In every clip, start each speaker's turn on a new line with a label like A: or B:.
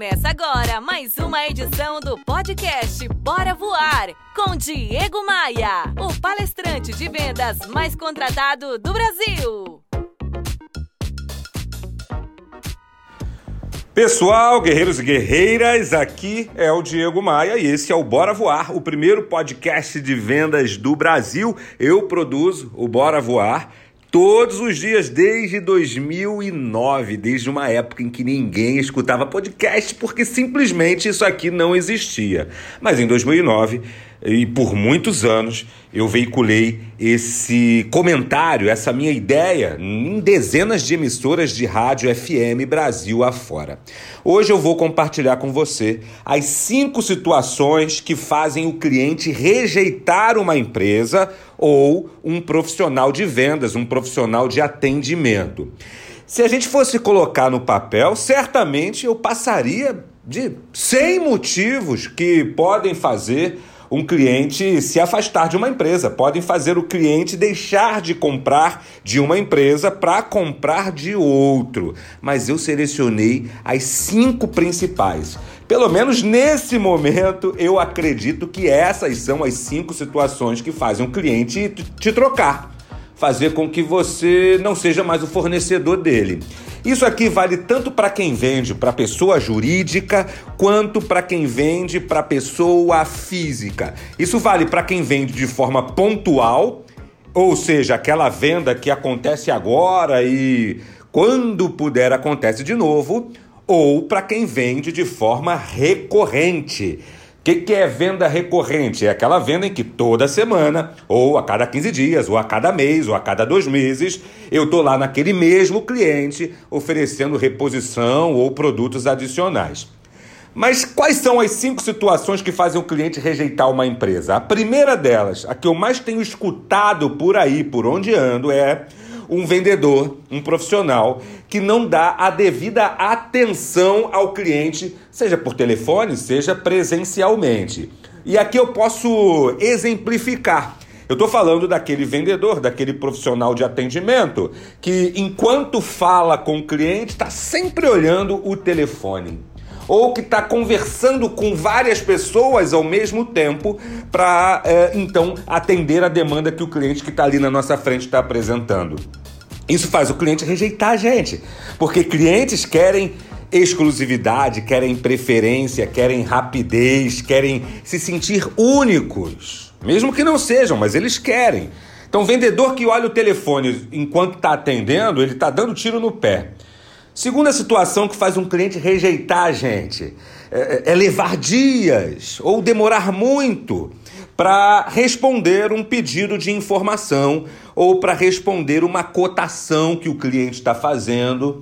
A: Começa agora mais uma edição do podcast Bora Voar com Diego Maia, o palestrante de vendas mais contratado do Brasil.
B: Pessoal, guerreiros e guerreiras, aqui é o Diego Maia e esse é o Bora Voar, o primeiro podcast de vendas do Brasil. Eu produzo o Bora Voar Todos os dias desde 2009, desde uma época em que ninguém escutava podcast porque simplesmente isso aqui não existia. Mas em 2009 e por muitos anos eu veiculei esse comentário, essa minha ideia em dezenas de emissoras de rádio FM Brasil afora. Hoje eu vou compartilhar com você as cinco situações que fazem o cliente rejeitar uma empresa ou um profissional de vendas, um profissional de atendimento. Se a gente fosse colocar no papel, certamente eu passaria de 100 motivos que podem fazer um cliente se afastar de uma empresa, podem fazer o cliente deixar de comprar de uma empresa para comprar de outro. Mas eu selecionei as cinco principais. Pelo menos nesse momento, eu acredito que essas são as cinco situações que fazem um cliente te trocar, fazer com que você não seja mais o fornecedor dele. Isso aqui vale tanto para quem vende para pessoa jurídica quanto para quem vende para pessoa física. Isso vale para quem vende de forma pontual, ou seja, aquela venda que acontece agora e quando puder acontece de novo, ou para quem vende de forma recorrente. O que, que, é venda recorrente? É aquela venda em que toda semana, ou a cada 15 dias, ou a cada mês, ou a cada dois meses, eu estou lá naquele mesmo cliente oferecendo reposição ou produtos adicionais. Mas quais são as cinco situações que fazem o cliente rejeitar uma empresa? A primeira delas, a que eu mais tenho escutado por aí, por onde ando, é um vendedor, um profissional que não dá a devida atenção ao cliente, seja por telefone, seja presencialmente. E aqui eu posso exemplificar. Eu estou falando daquele vendedor, daquele profissional de atendimento que, enquanto fala com o cliente, está sempre olhando o telefone ou que está conversando com várias pessoas ao mesmo tempo para é, então atender a demanda que o cliente que está ali na nossa frente está apresentando. Isso faz o cliente rejeitar a gente, porque clientes querem exclusividade, querem preferência, querem rapidez, querem se sentir únicos, mesmo que não sejam, mas eles querem. Então, vendedor que olha o telefone enquanto está atendendo, ele está dando tiro no pé. Segunda situação que faz um cliente rejeitar a gente é, é levar dias ou demorar muito para responder um pedido de informação ou para responder uma cotação que o cliente está fazendo.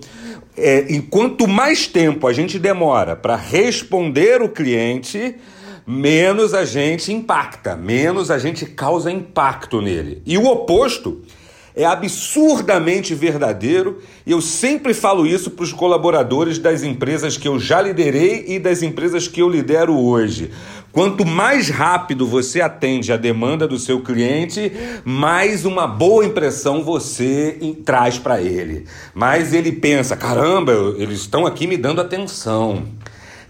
B: É, enquanto mais tempo a gente demora para responder o cliente, menos a gente impacta, menos a gente causa impacto nele. E o oposto é absurdamente verdadeiro e eu sempre falo isso para os colaboradores das empresas que eu já liderei e das empresas que eu lidero hoje. Quanto mais rápido você atende a demanda do seu cliente, mais uma boa impressão você traz para ele. Mais ele pensa: caramba, eles estão aqui me dando atenção.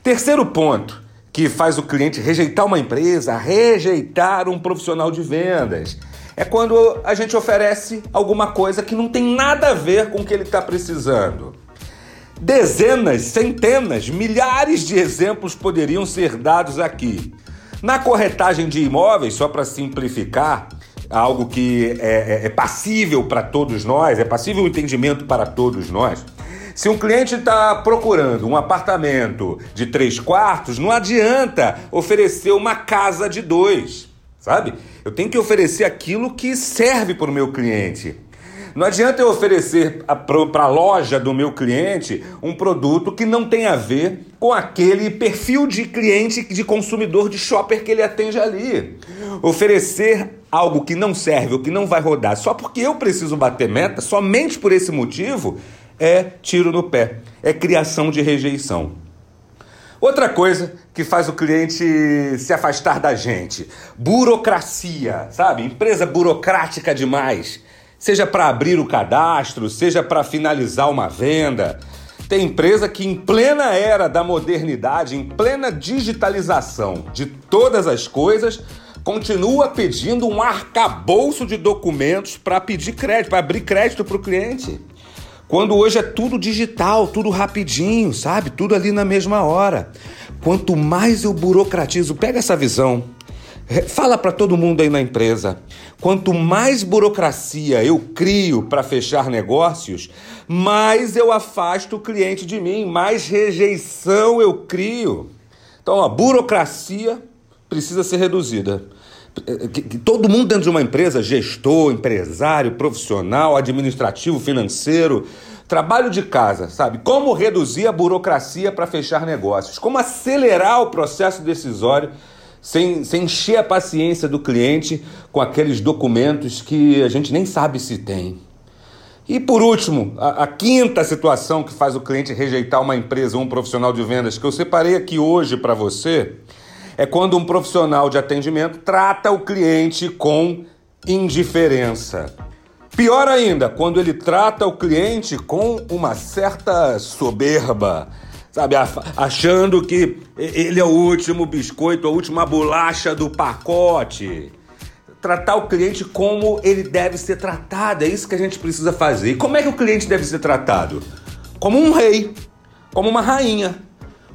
B: Terceiro ponto que faz o cliente rejeitar uma empresa, rejeitar um profissional de vendas. É quando a gente oferece alguma coisa que não tem nada a ver com o que ele está precisando. Dezenas, centenas, milhares de exemplos poderiam ser dados aqui. Na corretagem de imóveis, só para simplificar, algo que é, é, é passível para todos nós, é passível o entendimento para todos nós. Se um cliente está procurando um apartamento de três quartos, não adianta oferecer uma casa de dois, sabe? Eu tenho que oferecer aquilo que serve para o meu cliente. Não adianta eu oferecer para a loja do meu cliente um produto que não tem a ver com aquele perfil de cliente, de consumidor, de shopper que ele atende ali. Oferecer algo que não serve ou que não vai rodar só porque eu preciso bater meta, somente por esse motivo, é tiro no pé, é criação de rejeição. Outra coisa que faz o cliente se afastar da gente: burocracia, sabe? Empresa burocrática demais seja para abrir o cadastro, seja para finalizar uma venda. Tem empresa que, em plena era da modernidade, em plena digitalização de todas as coisas, continua pedindo um arcabouço de documentos para pedir crédito, para abrir crédito para o cliente. Quando hoje é tudo digital, tudo rapidinho, sabe? Tudo ali na mesma hora. Quanto mais eu burocratizo, pega essa visão. Fala para todo mundo aí na empresa. Quanto mais burocracia eu crio para fechar negócios, mais eu afasto o cliente de mim, mais rejeição eu crio. Então, a burocracia precisa ser reduzida. Todo mundo dentro de uma empresa, gestor, empresário, profissional, administrativo, financeiro, trabalho de casa, sabe? Como reduzir a burocracia para fechar negócios? Como acelerar o processo decisório sem, sem encher a paciência do cliente com aqueles documentos que a gente nem sabe se tem? E por último, a, a, quinta situação que faz o cliente rejeitar uma empresa ou um profissional de vendas que eu separei aqui hoje para você é quando um profissional de atendimento trata o cliente com indiferença. Pior ainda, quando ele trata o cliente com uma certa soberba, sabe? Achando que ele é o último biscoito, a última bolacha do pacote. Tratar o cliente como ele deve ser tratado, é isso que a gente precisa fazer. E como é que o cliente deve ser tratado? Como um rei, como uma rainha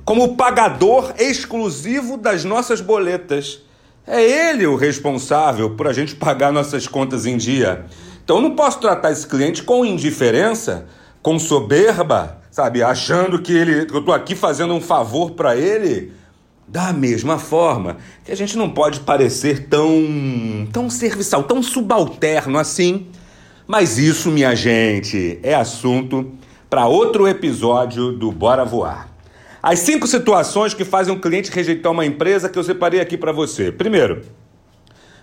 B: como pagador exclusivo das nossas boletas. É ele o responsável por a gente pagar nossas contas em dia. Então eu não posso tratar esse cliente com indiferença, com soberba, sabe, achando que ele que eu estou aqui fazendo um favor para ele. Da mesma forma que a gente não pode parecer tão tão serviçal, tão subalterno assim. Mas isso, minha gente, é assunto para outro episódio do Bora Voar. As cinco situações que fazem um cliente rejeitar uma empresa que eu separei aqui para você. Primeiro,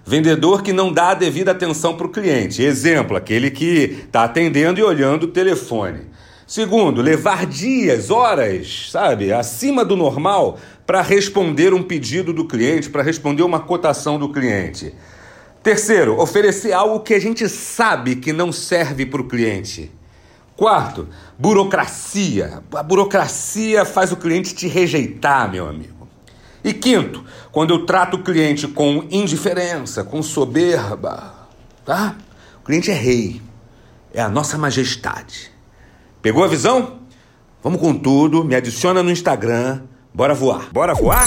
B: vendedor que não dá a devida atenção para o cliente. Exemplo, aquele que está atendendo e olhando o telefone. Segundo, levar dias, horas, sabe, acima do normal para responder um pedido do cliente, para responder uma cotação do cliente. Terceiro, oferecer algo que a gente sabe que não serve para o cliente. Quarto, burocracia. A burocracia faz o cliente te rejeitar, meu amigo. E quinto, quando eu trato o cliente com indiferença, com soberba, tá? O cliente é rei, é a nossa majestade. Pegou a visão? Vamos com tudo, me adiciona no Instagram, bora voar. Bora voar?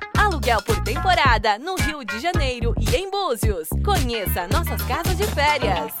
A: Aluguel por temporada no Rio de Janeiro e em Búzios. Conheça nossas casas de férias.